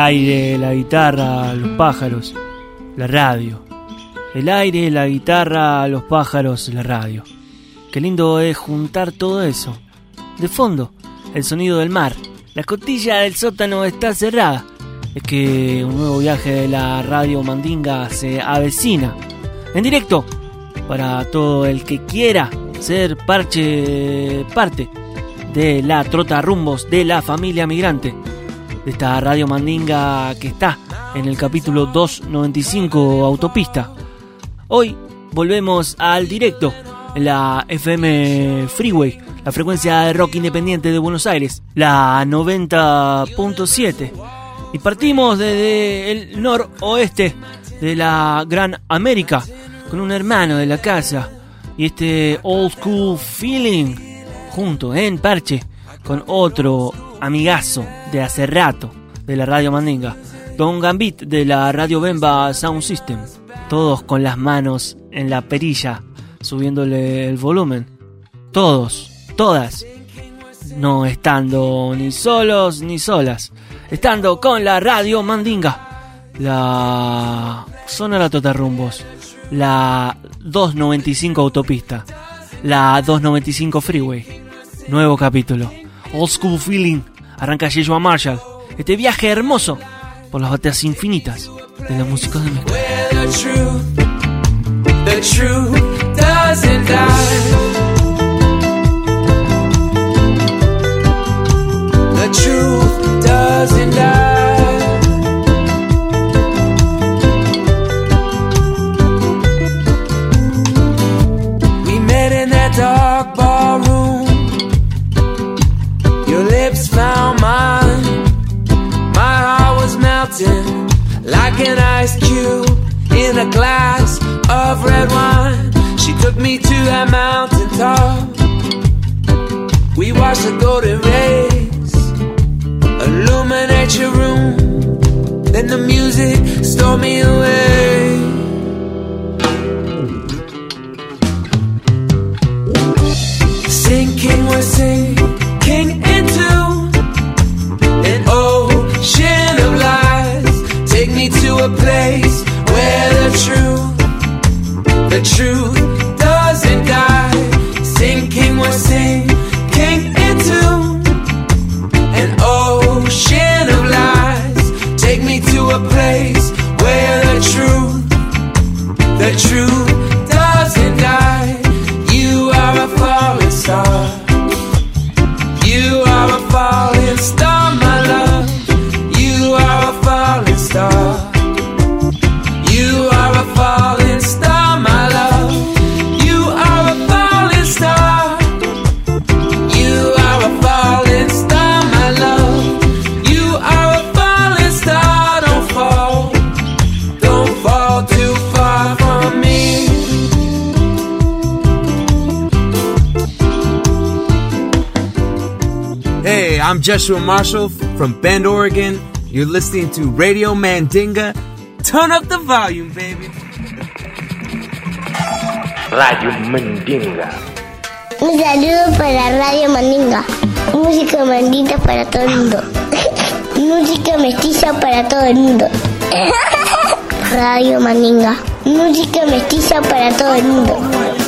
Aire, la guitarra, los pájaros, la radio. El aire, la guitarra, los pájaros, la radio. Qué lindo es juntar todo eso. De fondo, el sonido del mar. La escotilla del sótano está cerrada. Es que un nuevo viaje de la radio Mandinga se avecina. En directo, para todo el que quiera ser parche, parte de la trota rumbos de la familia migrante de esta radio Mandinga que está en el capítulo 295 Autopista. Hoy volvemos al directo en la FM Freeway, la frecuencia de rock independiente de Buenos Aires, la 90.7. Y partimos desde el noroeste de la Gran América con un hermano de la casa y este old school feeling junto en parche con otro amigazo de hace rato de la radio Mandinga, Don Gambit de la radio Bemba Sound System, todos con las manos en la perilla subiéndole el volumen, todos, todas, no estando ni solos ni solas, estando con la radio Mandinga, la Sonora Totarrumbos, la 295 Autopista, la 295 Freeway, nuevo capítulo, Old School Feeling, arranca Yeshua Marshall, este viaje hermoso por las bateas infinitas de la música de truth, the truth doesn't die. Of red wine. She took me to that mountain top. We watched the golden rays illuminate your room. Then the music stole me away. Sinking, we're sinking into an ocean of lies. Take me to a place where the truth, the truth I'm Joshua Marshall from Bend, Oregon. You're listening to Radio Mandinga. Turn up the volume, baby. Radio Mandinga. Un saludo para Radio Mandinga. Música mandita para todo el mundo. Música mestiza para todo el mundo. Radio Mandinga. Música mestiza para todo el mundo.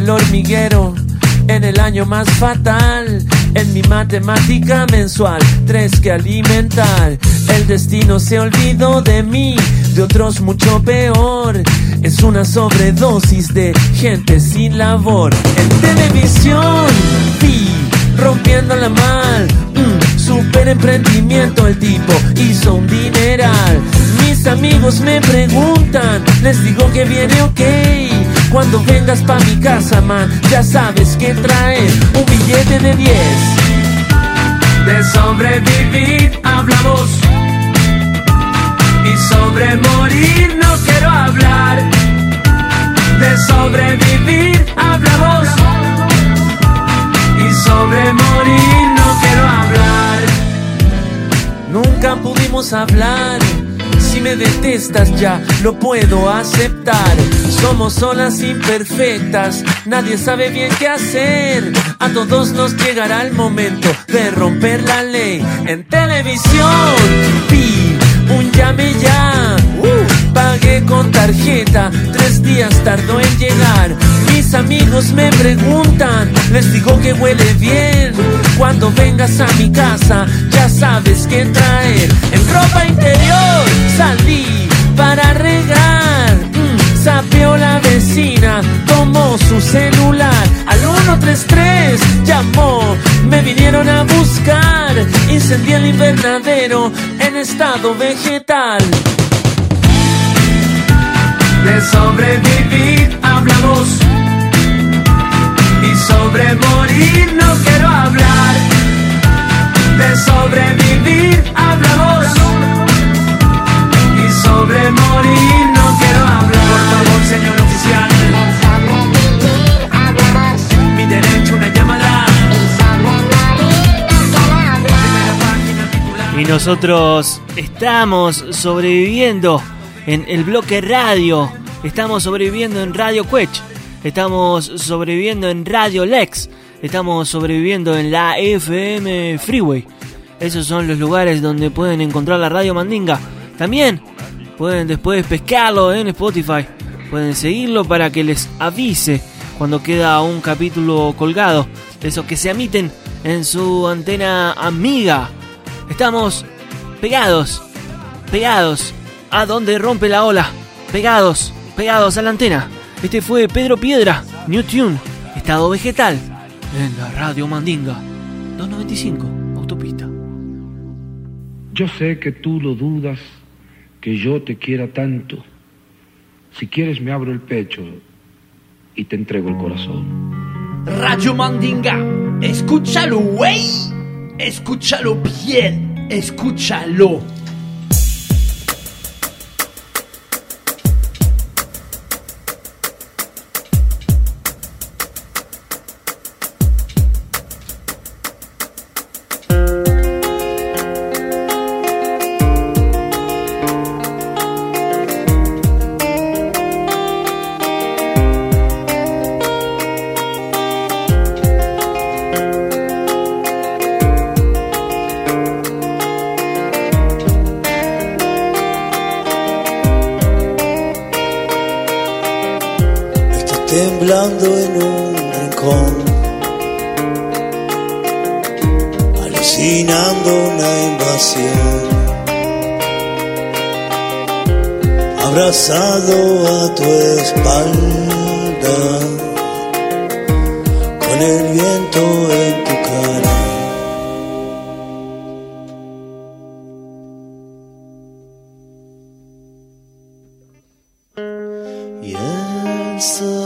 Del hormiguero en el año más fatal. En mi matemática mensual, tres que alimentar. El destino se olvidó de mí, de otros mucho peor. Es una sobredosis de gente sin labor. En televisión, vi rompiendo la mal. Mm, super emprendimiento el tipo hizo un dineral. Mis amigos me preguntan, les digo que viene ok. Cuando vengas pa' mi casa, man, ya sabes que traer un billete de 10. De sobrevivir hablamos. Y sobre morir no quiero hablar. De sobrevivir hablamos. Y sobre morir no quiero hablar. Nunca pudimos hablar. Si me detestas ya lo puedo aceptar. Somos olas imperfectas, nadie sabe bien qué hacer. A todos nos llegará el momento de romper la ley. En televisión vi un llame ya. Uh, pagué con tarjeta, tres días tardó en llegar. Mis amigos me preguntan, les digo que huele bien. Cuando vengas a mi casa, ya sabes qué traer. En ropa interior salí para regar. Sapeó la vecina, tomó su celular. Al 133 llamó, me vinieron a buscar. Incendié el invernadero en estado vegetal. De sobrevivir hablamos. Y sobre morir no quiero hablar. De sobrevivir hablamos. Y sobre morir no quiero Y nosotros estamos sobreviviendo en el bloque radio. Estamos sobreviviendo en Radio Quech. Estamos sobreviviendo en Radio Lex. Estamos sobreviviendo en la FM Freeway. Esos son los lugares donde pueden encontrar la Radio Mandinga. También pueden después pescarlo en Spotify. Pueden seguirlo para que les avise cuando queda un capítulo colgado. Esos que se emiten en su antena amiga. Estamos pegados, pegados a donde rompe la ola. Pegados, pegados a la antena. Este fue Pedro Piedra, New Tune, estado vegetal, en la Radio Mandinga. 295, autopista. Yo sé que tú lo dudas, que yo te quiera tanto. Si quieres me abro el pecho y te entrego el corazón. Radio Mandinga, escúchalo, güey. Escúchalo bien, escúchalo. El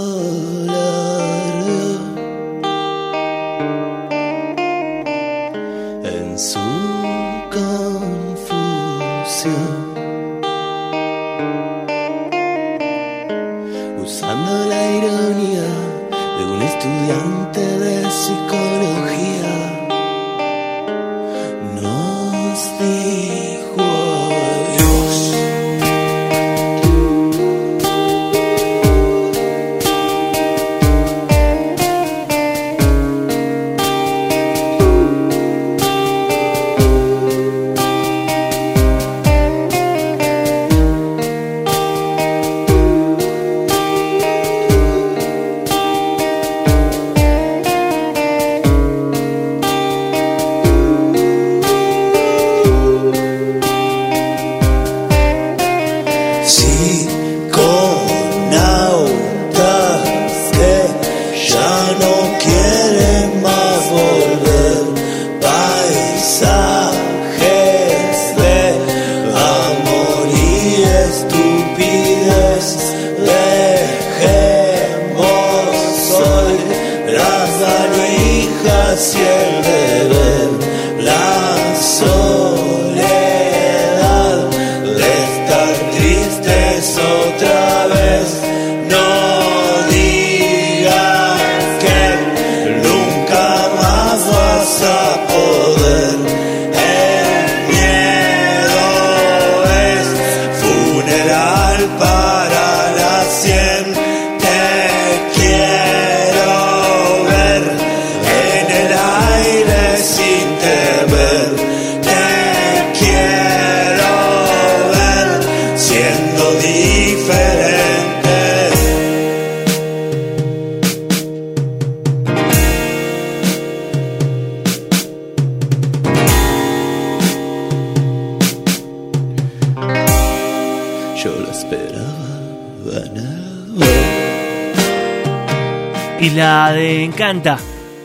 Encanta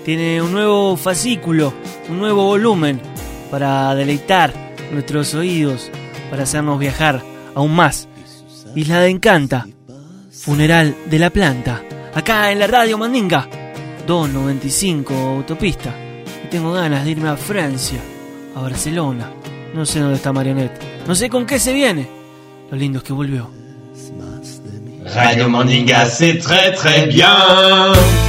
tiene un nuevo fascículo, un nuevo volumen para deleitar nuestros oídos, para hacernos viajar aún más. Isla de Encanta, Funeral de la Planta, acá en la radio Mandinga, 295 Autopista. Tengo ganas de irme a Francia, a Barcelona. No sé dónde está Marionette, no sé con qué se viene. Lo lindo es que volvió. Radio Mandinga, c'est très très bien.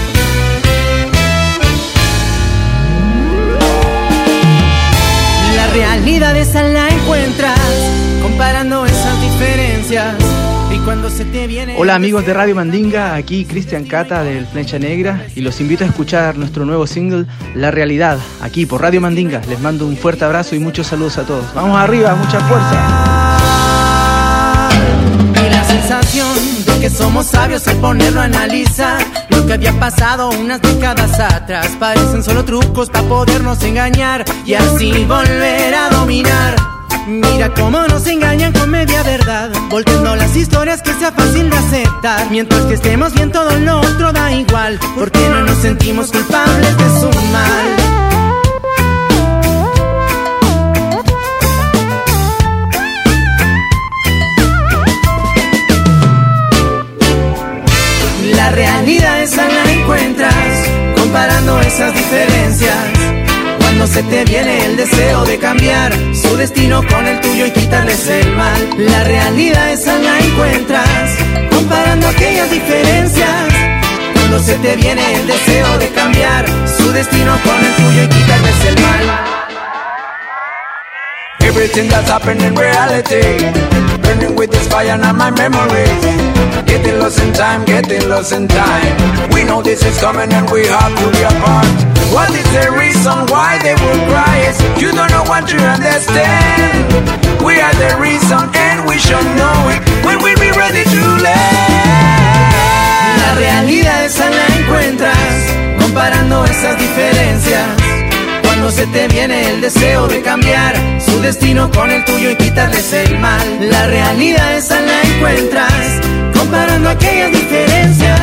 La realidad esa la encuentras comparando esas diferencias. Y cuando se te viene. Hola amigos de Radio Mandinga, aquí Cristian Cata del Flecha Negra y los invito a escuchar nuestro nuevo single La Realidad, aquí por Radio Mandinga. Les mando un fuerte abrazo y muchos saludos a todos. Vamos arriba, mucha fuerza. Y la sensación de que somos sabios al ponerlo a analizar que había pasado unas décadas atrás. Parecen solo trucos para podernos engañar y así volver a dominar. Mira cómo nos engañan con media verdad, volteando las historias que sea fácil de aceptar. Mientras que estemos bien, todo lo otro da igual, porque no nos sentimos culpables de su mal. Realidad esa la encuentras comparando esas diferencias. Cuando se te viene el deseo de cambiar su destino con el tuyo y quitarles el mal. La realidad esa la encuentras comparando aquellas diferencias. Cuando se te viene el deseo de cambiar su destino con el tuyo y quitarles el mal. Everything that's happened in reality. Burning with this fire on my memories. Getting lost in time, getting lost in time. We know this is coming and we have to be apart. What is the reason why they will cry? Is you don't know what you understand. We are the reason and we should know it. When we be ready to land La realidad esa la encuentras comparando esas diferencias. Cuando se te viene el deseo de cambiar su destino con el tuyo y quitarles el mal. La realidad esa la encuentras comparando aquellas diferencias.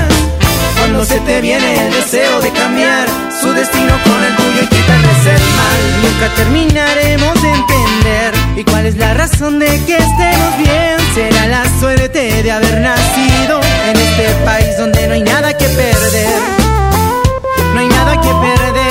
Cuando se te viene el deseo de cambiar su destino con el tuyo y quitarles el mal. Nunca terminaremos de entender y cuál es la razón de que estemos bien. Será la suerte de haber nacido en este país donde no hay nada que perder. No hay nada que perder.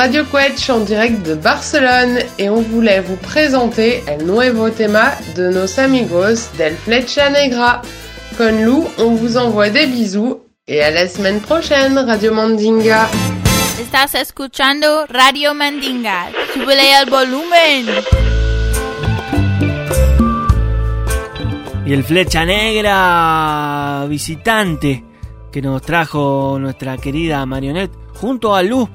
Radio Quetch en direct de Barcelone et on voulait vous présenter El Nuevo Tema de nos amigos del Flecha Negra. Con Lou, on vous envoie des bisous et à la semaine prochaine, Radio Mandinga. Estás escuchando Radio Mandinga. Súbele el volumen. Y el Flecha Negra visitante que nos trajo nuestra querida Marionette junto a Lu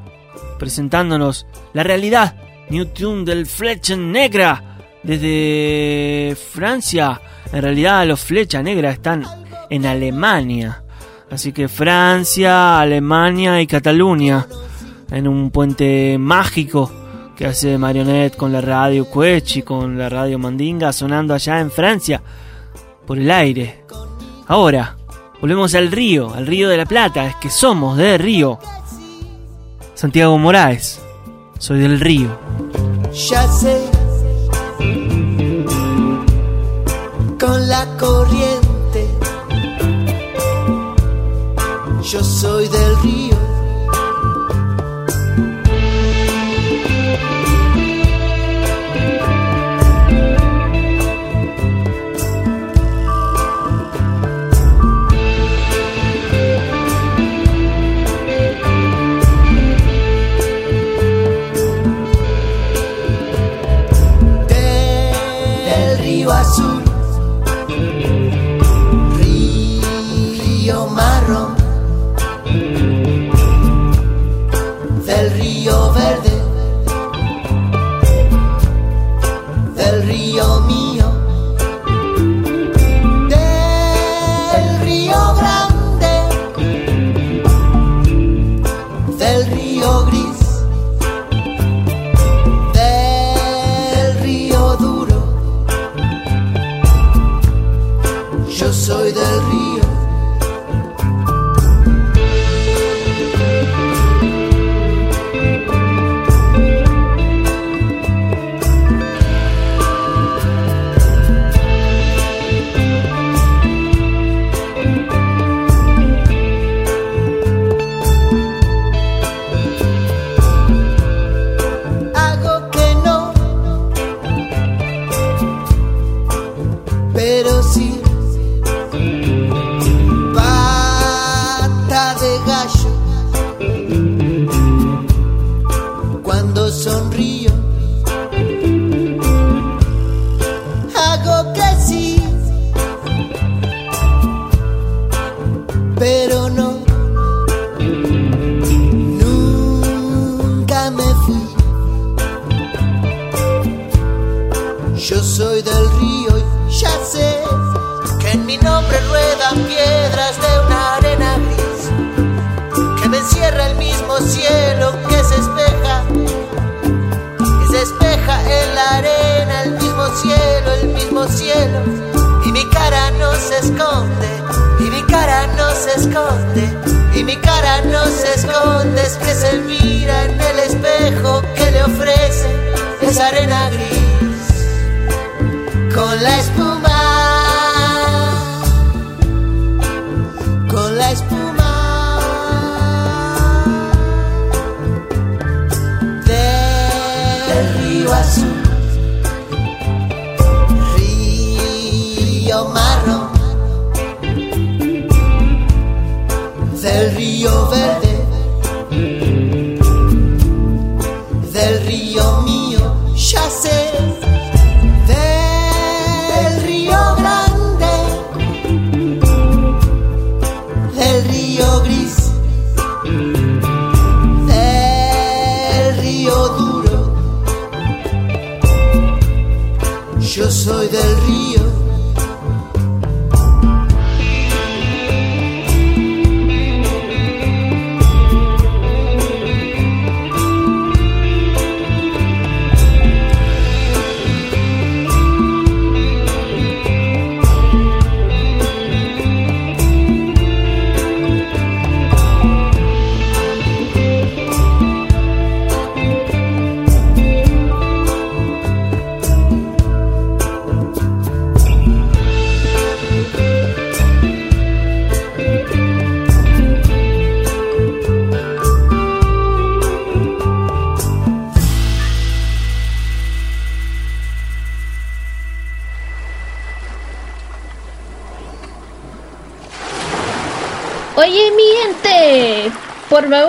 presentándonos la realidad New Tune del Flecha Negra desde Francia. En realidad los Flecha Negra están en Alemania. Así que Francia, Alemania y Cataluña en un puente mágico que hace Marionette con la radio Quech y con la radio Mandinga sonando allá en Francia por el aire. Ahora, volvemos al río, al río de la Plata, es que somos de río. Santiago Moraes, soy del río. Ya sé, con la corriente, yo soy del río.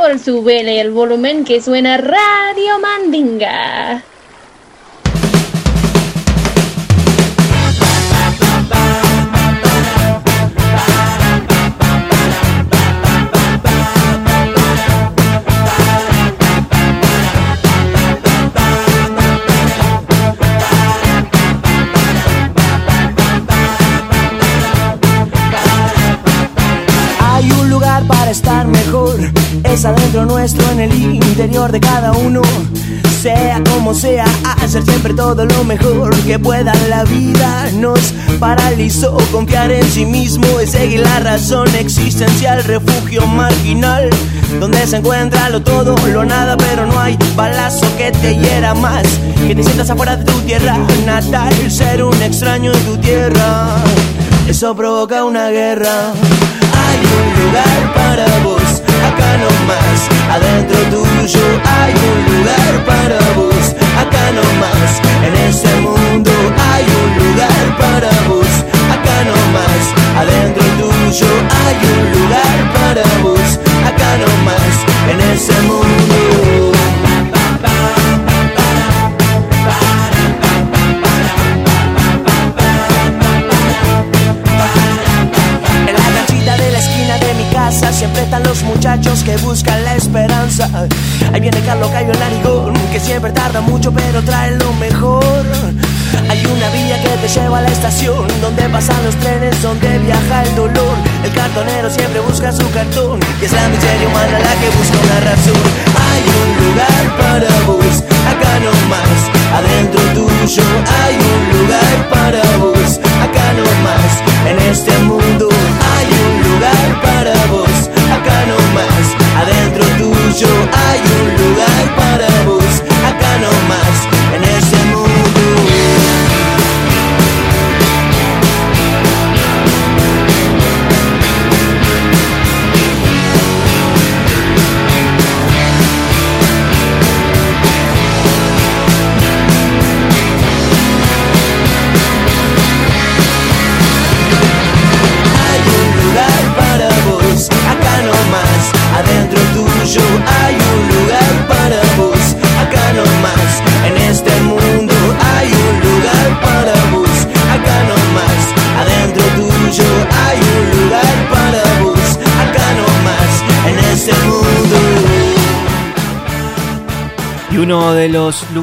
Favor, súbele el volumen que suena Radio Mandinga. Es adentro nuestro, en el interior de cada uno. Sea como sea, hacer siempre todo lo mejor que pueda. La vida nos paralizó, confiar en sí mismo es seguir la razón existencial, refugio marginal, donde se encuentra lo todo, lo nada, pero no hay balazo que te hiera más, que te sientas afuera de tu tierra natal, ser un extraño en tu tierra. Eso provoca una guerra. Hay un lugar para vos, acá no más, adentro tuyo hay un lugar para vos, acá no más, en este mundo hay un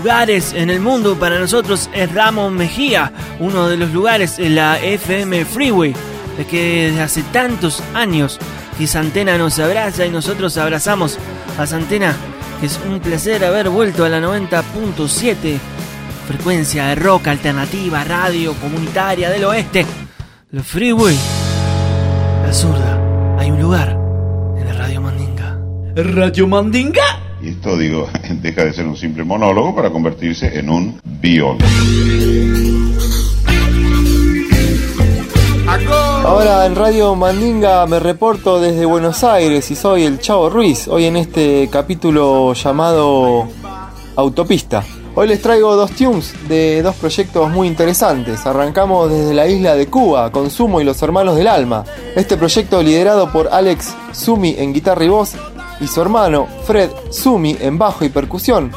lugares en el mundo para nosotros es Ramón Mejía. Uno de los lugares es la FM Freeway. Es que desde hace tantos años que Santena nos abraza y nosotros abrazamos a Santena. Es un placer haber vuelto a la 90.7 frecuencia de rock alternativa, radio comunitaria del oeste. La Freeway. La zurda. Hay un lugar en la Radio Mandinga. Radio Mandinga. Y esto, digo, deja de ser un simple monólogo para convertirse en un biólogo. Ahora en Radio Mandinga me reporto desde Buenos Aires y soy el Chavo Ruiz, hoy en este capítulo llamado Autopista. Hoy les traigo dos tunes de dos proyectos muy interesantes. Arrancamos desde la isla de Cuba con Sumo y los Hermanos del Alma. Este proyecto liderado por Alex Sumi en guitarra y voz y su hermano Fred Sumi en bajo y percusión.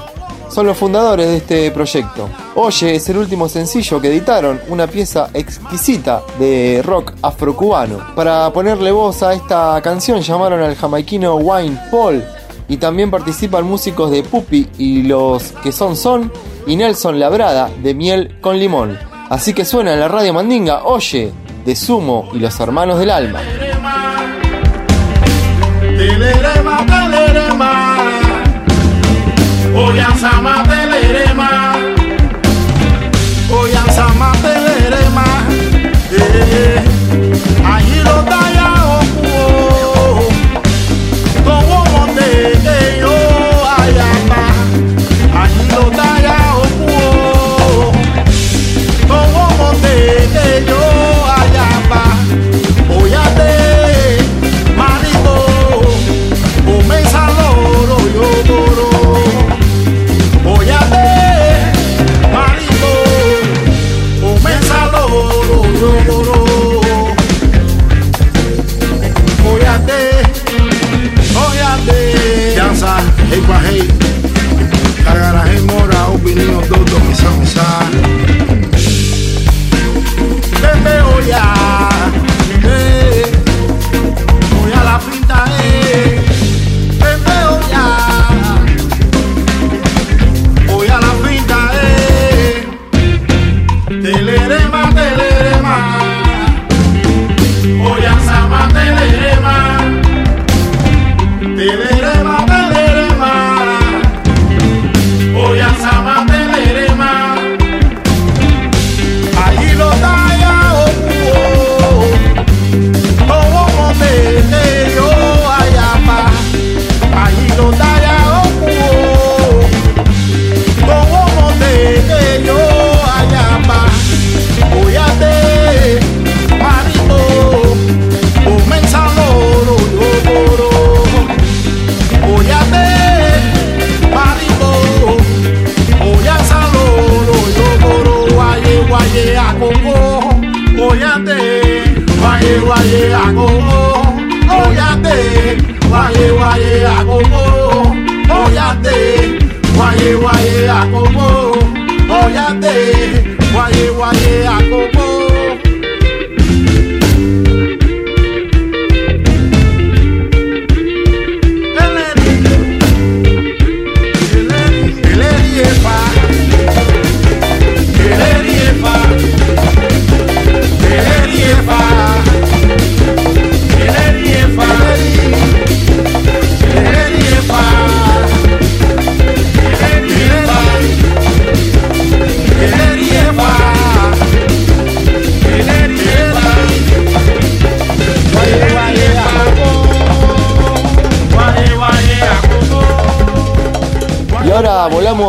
Son los fundadores de este proyecto. Oye es el último sencillo que editaron, una pieza exquisita de rock afrocubano. Para ponerle voz a esta canción llamaron al jamaiquino Wayne Paul y también participan músicos de Pupi y los que son son y Nelson Labrada de Miel con Limón. Así que suena en la radio Mandinga, oye, de Sumo y los hermanos del alma. Oh yeah, llamar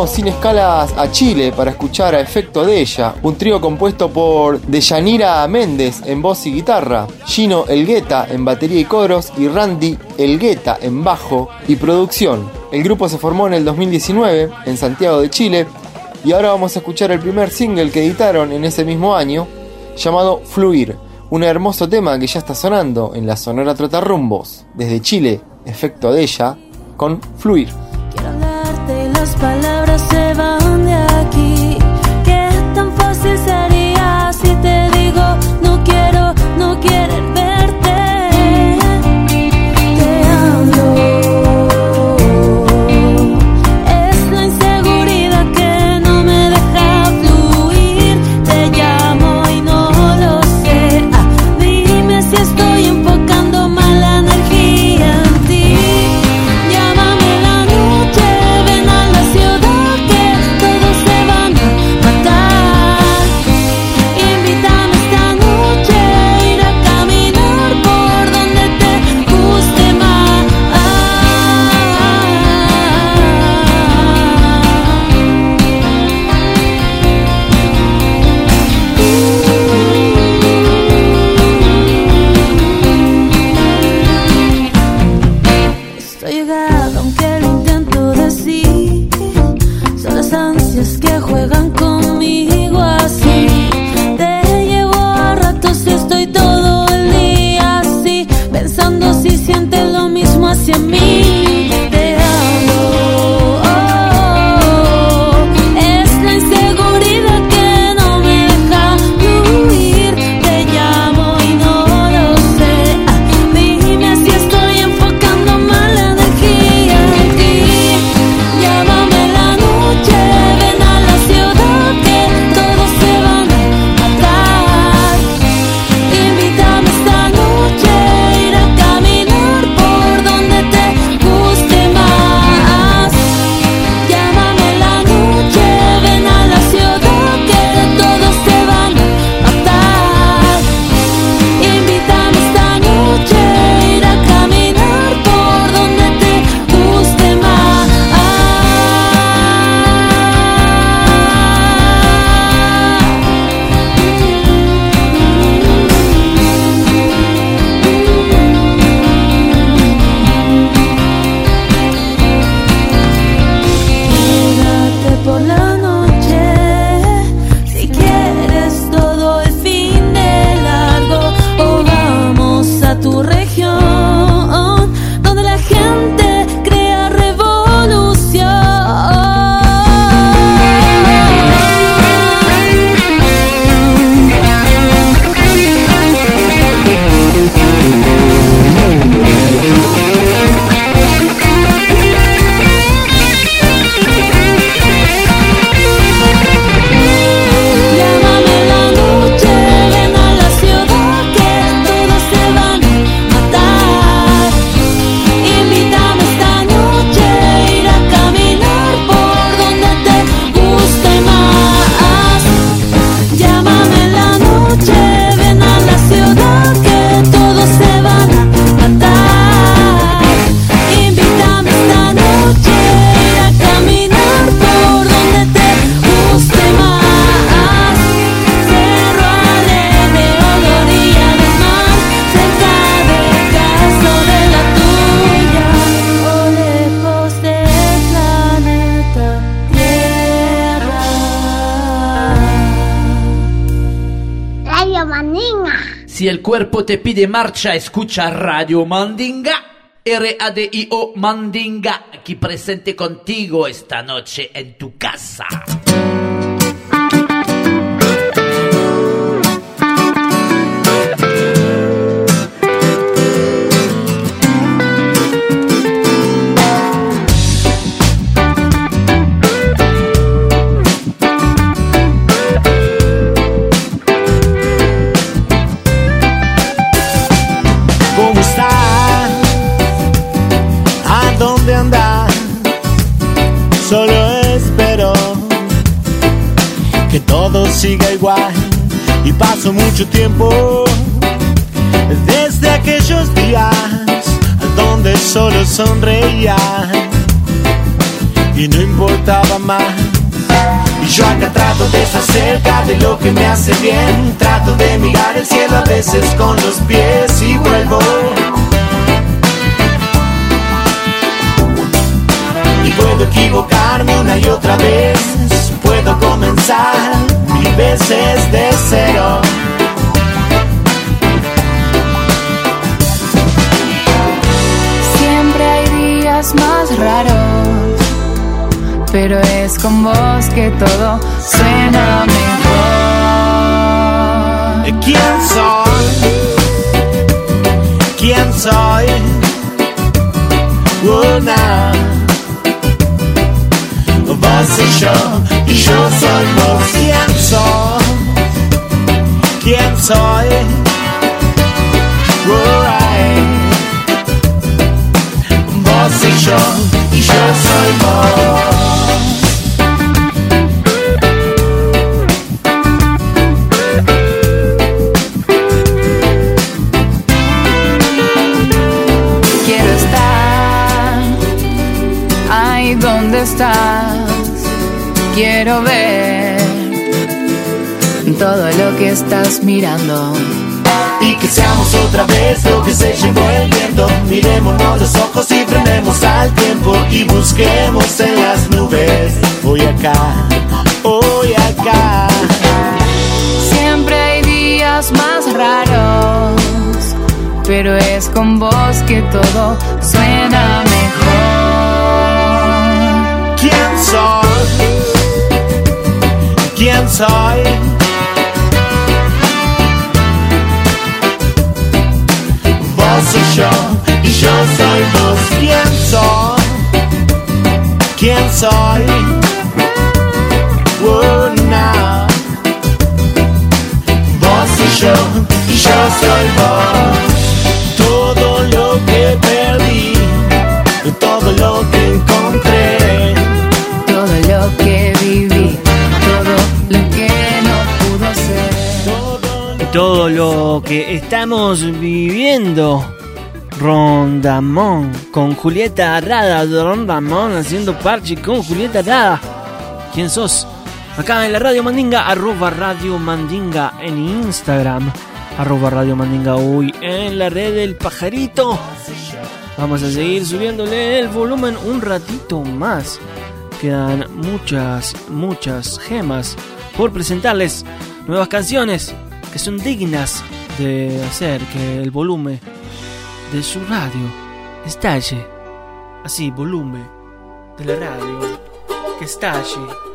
sin escalas a Chile para escuchar a efecto de ella, un trío compuesto por Deyanira Méndez en voz y guitarra, Gino Elgueta en batería y coros y Randy Elgueta en bajo y producción. El grupo se formó en el 2019 en Santiago de Chile y ahora vamos a escuchar el primer single que editaron en ese mismo año llamado Fluir, un hermoso tema que ya está sonando en la Sonora Trotarrumbos desde Chile, efecto de ella, con Fluir. cuerpo te pide marcha, escucha Radio Mandinga. R-A-D-I-O Mandinga, aquí presente contigo esta noche en tu casa. Y paso mucho tiempo desde aquellos días donde solo sonreía y no importaba más. Y yo acá trato de estar cerca de lo que me hace bien. Trato de mirar el cielo a veces con los pies y vuelvo. Y puedo equivocarme una y otra vez. Puedo comenzar mil veces de cero. Siempre hay días más raros, pero es con vos que todo suena mejor. ¿Quién soy? ¿Quién soy? Una. Vos y yo, y yo soy vos. ¿Quién soy? ¿Quién soy? Vos y yo, y yo soy vos. Donde estás. Quiero ver todo lo que estás mirando. Y que seamos otra vez lo que se llevó el viento. Miremonos los ojos y frenemos al tiempo y busquemos en las nubes. Hoy acá, hoy acá. Siempre hay días más raros, pero es con vos que todo suena ¿Quién soy? Vos y yo, y yo soy vos. ¿Quién soy? ¿Quién soy? Oh, now. Vos y yo, y yo soy vos. Que estamos viviendo. Rondamón con Julieta Arrada. Rondamón haciendo parche con Julieta Arrada. ¿Quién sos? Acá en la Radio Mandinga, arroba Radio Mandinga en Instagram, arroba Radio Mandinga hoy en la red del pajarito. Vamos a seguir subiéndole el volumen un ratito más. Quedan muchas, muchas gemas por presentarles nuevas canciones que son dignas de hacer que el volumen de su radio estalle. Así, volumen de la radio que estalle.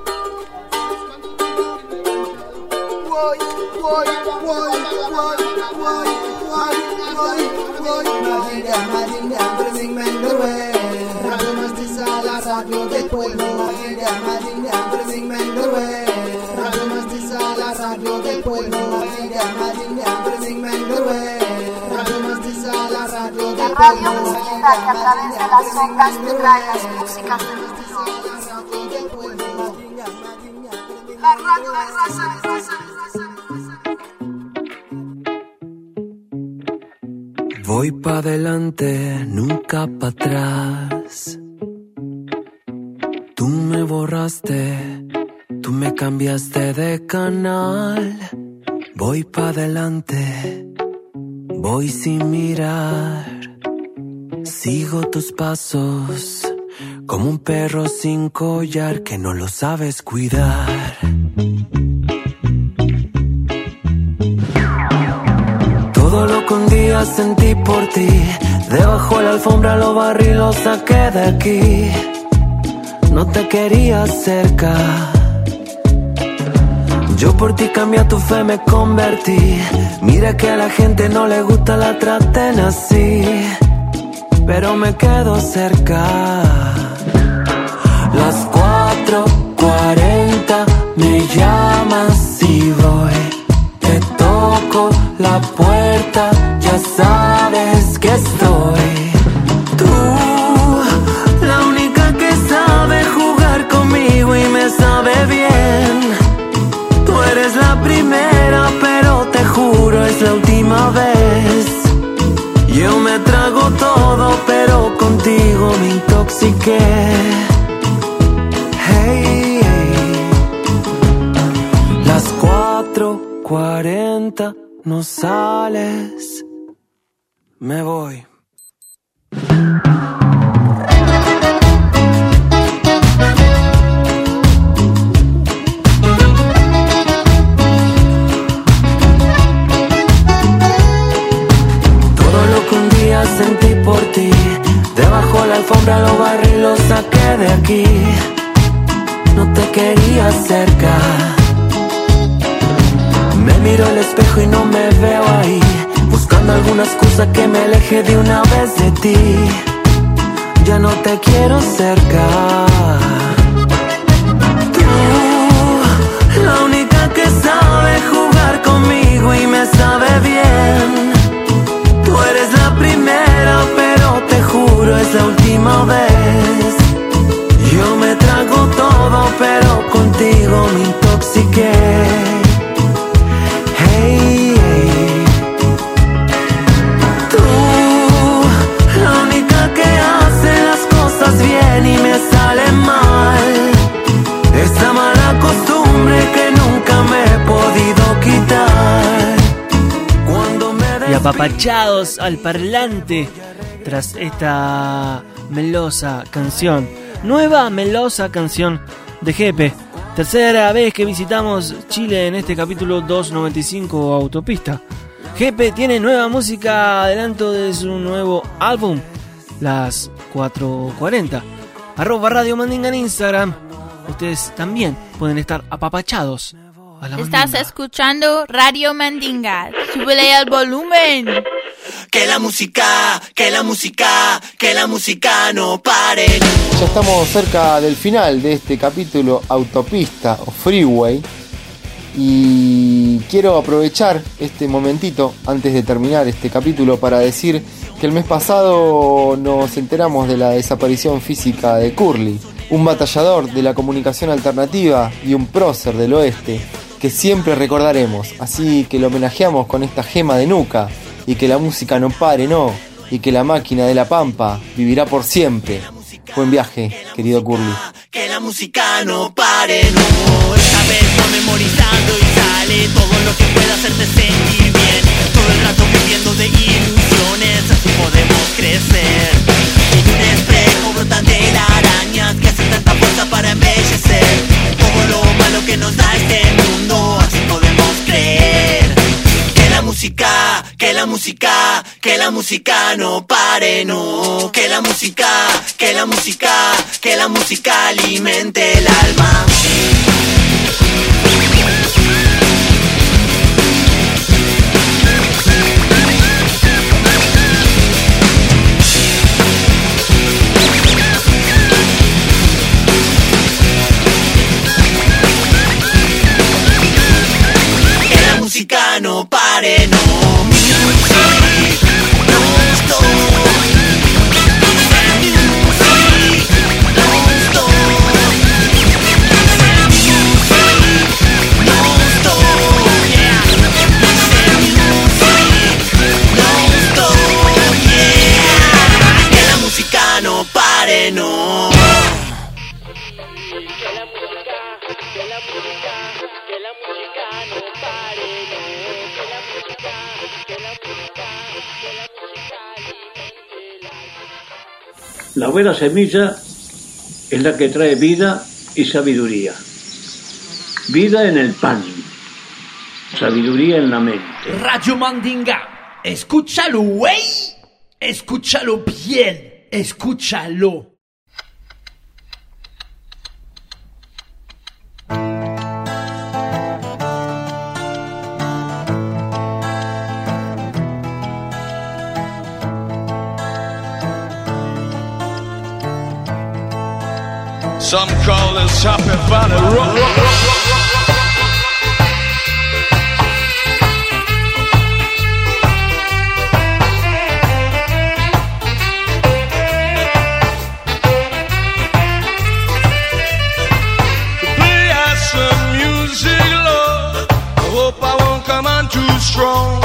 Radio radio de las ondas Voy pa' adelante, nunca pa' atrás. Tú me borraste, tú me cambiaste de canal. Voy pa' adelante, voy sin mirar. Sigo tus pasos, como un perro sin collar que no lo sabes cuidar. Todo lo que un día sentí por ti, Debajo la alfombra lo barrí, lo saqué de aquí. No te quería cerca. Yo por ti cambié tu fe, me convertí. Mira que a la gente no le gusta la traten así. Pero me quedo cerca. Las 4:40 me llamas y voy. Te toco la puerta, ya sabes que estoy. Tú, la única que sabe jugar conmigo y me sabe bien. Tú eres la primera, pero te juro es la última vez. Me trago todo, pero contigo me intoxiqué. Hey, hey. Las 4:40 no sales, me voy. Sentí por ti, debajo la alfombra lo barrí lo saqué de aquí. No te quería cerca. Me miro al espejo y no me veo ahí, buscando alguna excusa que me aleje de una vez de ti. Ya no te quiero cerca. Tú, la única que sabe jugar conmigo y me sabe bien. Tú eres la primera, pero te juro es la última vez. Yo me trago todo, pero contigo me intoxiqué. Apapachados al parlante tras esta melosa canción. Nueva melosa canción de Jepe. Tercera vez que visitamos Chile en este capítulo 295 Autopista. Jepe tiene nueva música adelanto de su nuevo álbum, Las 440. Arroba Radio Mandinga en Instagram. Ustedes también pueden estar apapachados Estás escuchando Radio Mandinga. Súbele al volumen. Que la música, que la música, que la música no pare. Ya estamos cerca del final de este capítulo Autopista o Freeway. Y quiero aprovechar este momentito antes de terminar este capítulo para decir que el mes pasado nos enteramos de la desaparición física de Curly, un batallador de la comunicación alternativa y un prócer del oeste que siempre recordaremos. Así que lo homenajeamos con esta gema de nuca y que la música no pare, no, y que la máquina de la pampa vivirá por siempre. Buen viaje, querido Curly. Que la música no pare, no. Esta vez va memorizando y sale todo lo que pueda hacerte sentir bien. Todo el rato viviendo de ilusiones, así podemos crecer. En un espejo brotan telarañas que hacen tanta fuerza para embellecer. Que nos da este mundo, así podemos creer. Que la música, que la música, que la música no pare, no. Que la música, que la música, que la música alimente el alma. Que la música no pare, no. Buena semilla es la que trae vida y sabiduría. Vida en el pan, sabiduría en la mente. Radio Mandinga. Escúchalo, güey. Escúchalo bien, escúchalo. Some call this Happy Valley Rock. Play us some music, Lord. I hope I won't come on too strong.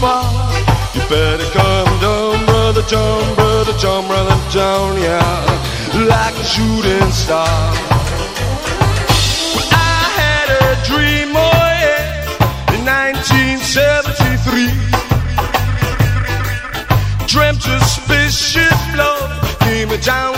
Far. You better come down, brother, down, brother, down, brother, down, yeah. Like a shooting star. Well, I had a dream, oh yeah, in 1973. Dreamt a spaceship, love, came down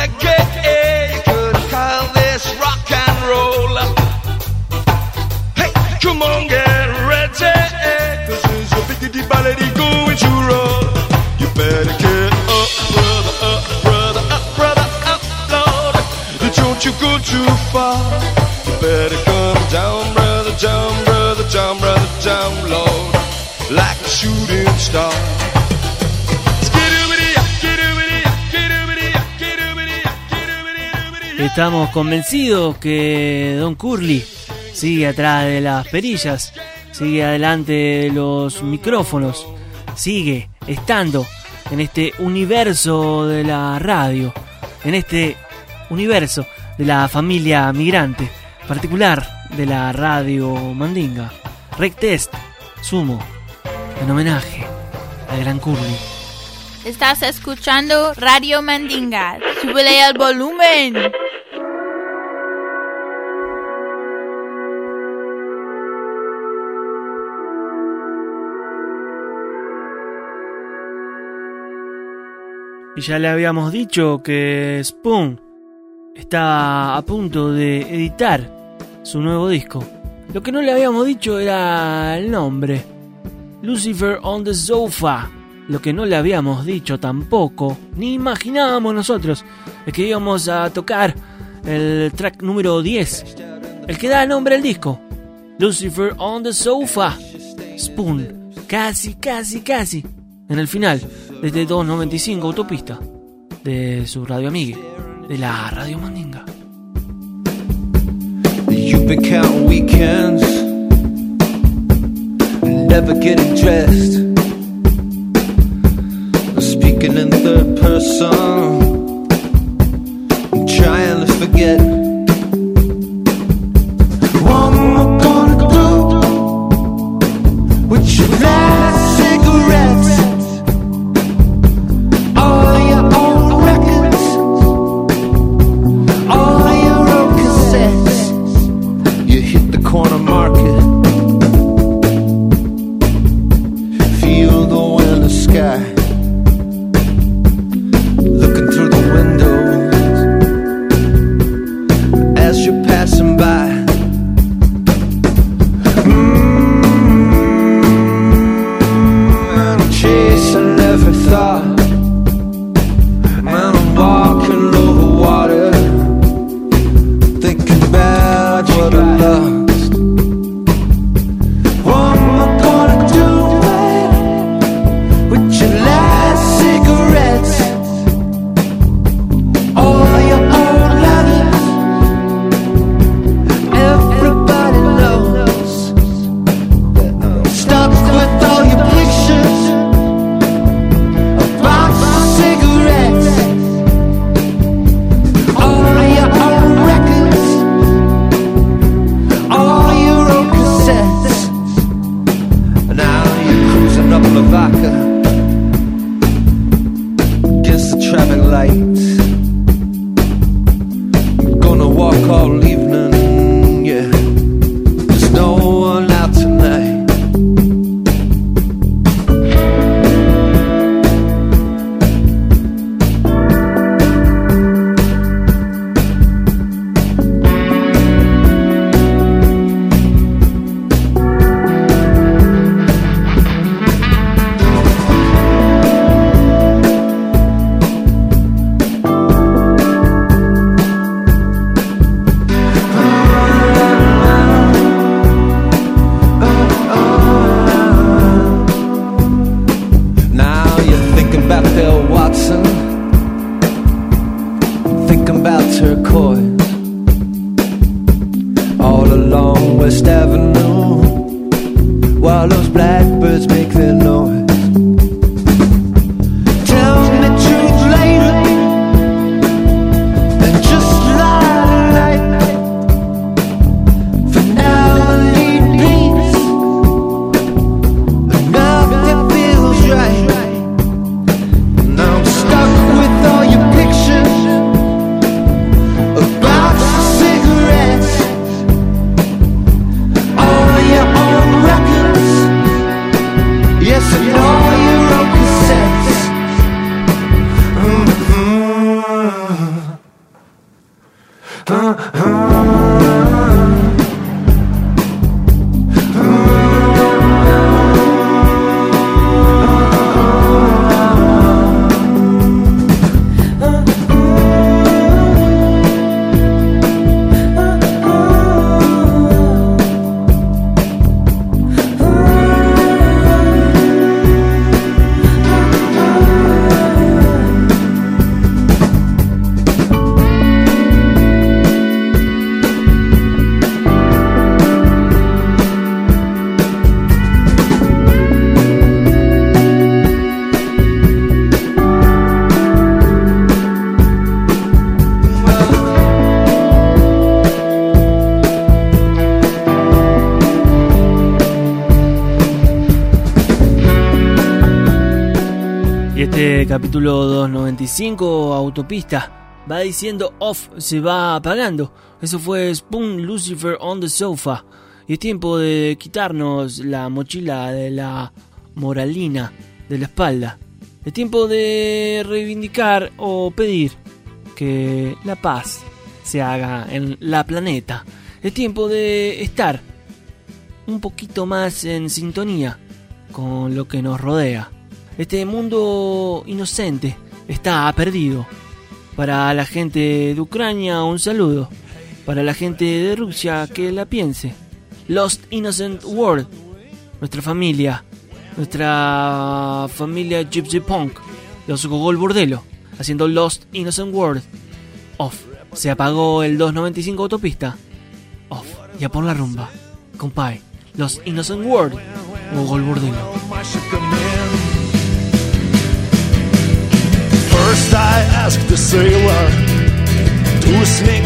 reggae, you could call this rock and roll. Hey, come on, get ready, cause there's a biggity ballady going to roll. You better get up, brother, up, brother, up, brother, up, Lord. Don't you go too far. You better come down, brother, down, brother, down, brother, down, Lord. Like a shooting star. Estamos convencidos que Don Curly sigue atrás de las perillas, sigue adelante de los micrófonos, sigue estando en este universo de la radio, en este universo de la familia migrante, particular de la radio Mandinga. Rec Test, Sumo, en homenaje al Gran Curly. Estás escuchando Radio Mandinga. Súbele al volumen. Y ya le habíamos dicho que Spoon está a punto de editar su nuevo disco. Lo que no le habíamos dicho era el nombre. Lucifer on the Sofa. Lo que no le habíamos dicho tampoco, ni imaginábamos nosotros, es que íbamos a tocar el track número 10. El que da nombre al disco. Lucifer on the Sofa. Spoon. Casi, casi, casi. En el final, desde 295 Autopista. De su radio amiga. De la Radio Mandinga. Never getting dressed. Speaking in third person, trying to forget. Capítulo 295, Autopista, va diciendo off, se va apagando. Eso fue Spoon Lucifer on the Sofa. Y es tiempo de quitarnos la mochila de la moralina de la espalda. Es tiempo de reivindicar o pedir que la paz se haga en la planeta. Es tiempo de estar un poquito más en sintonía con lo que nos rodea. Este mundo inocente está perdido. Para la gente de Ucrania un saludo. Para la gente de Rusia que la piense. Lost Innocent World. Nuestra familia. Nuestra familia Gypsy Punk. Los Gogol Bordelo. Haciendo Lost Innocent World. Off. Se apagó el 295 autopista. Off. Ya por la rumba. Compay. Los Innocent World. Gogol Bordelo. First I asked the sailor to sneak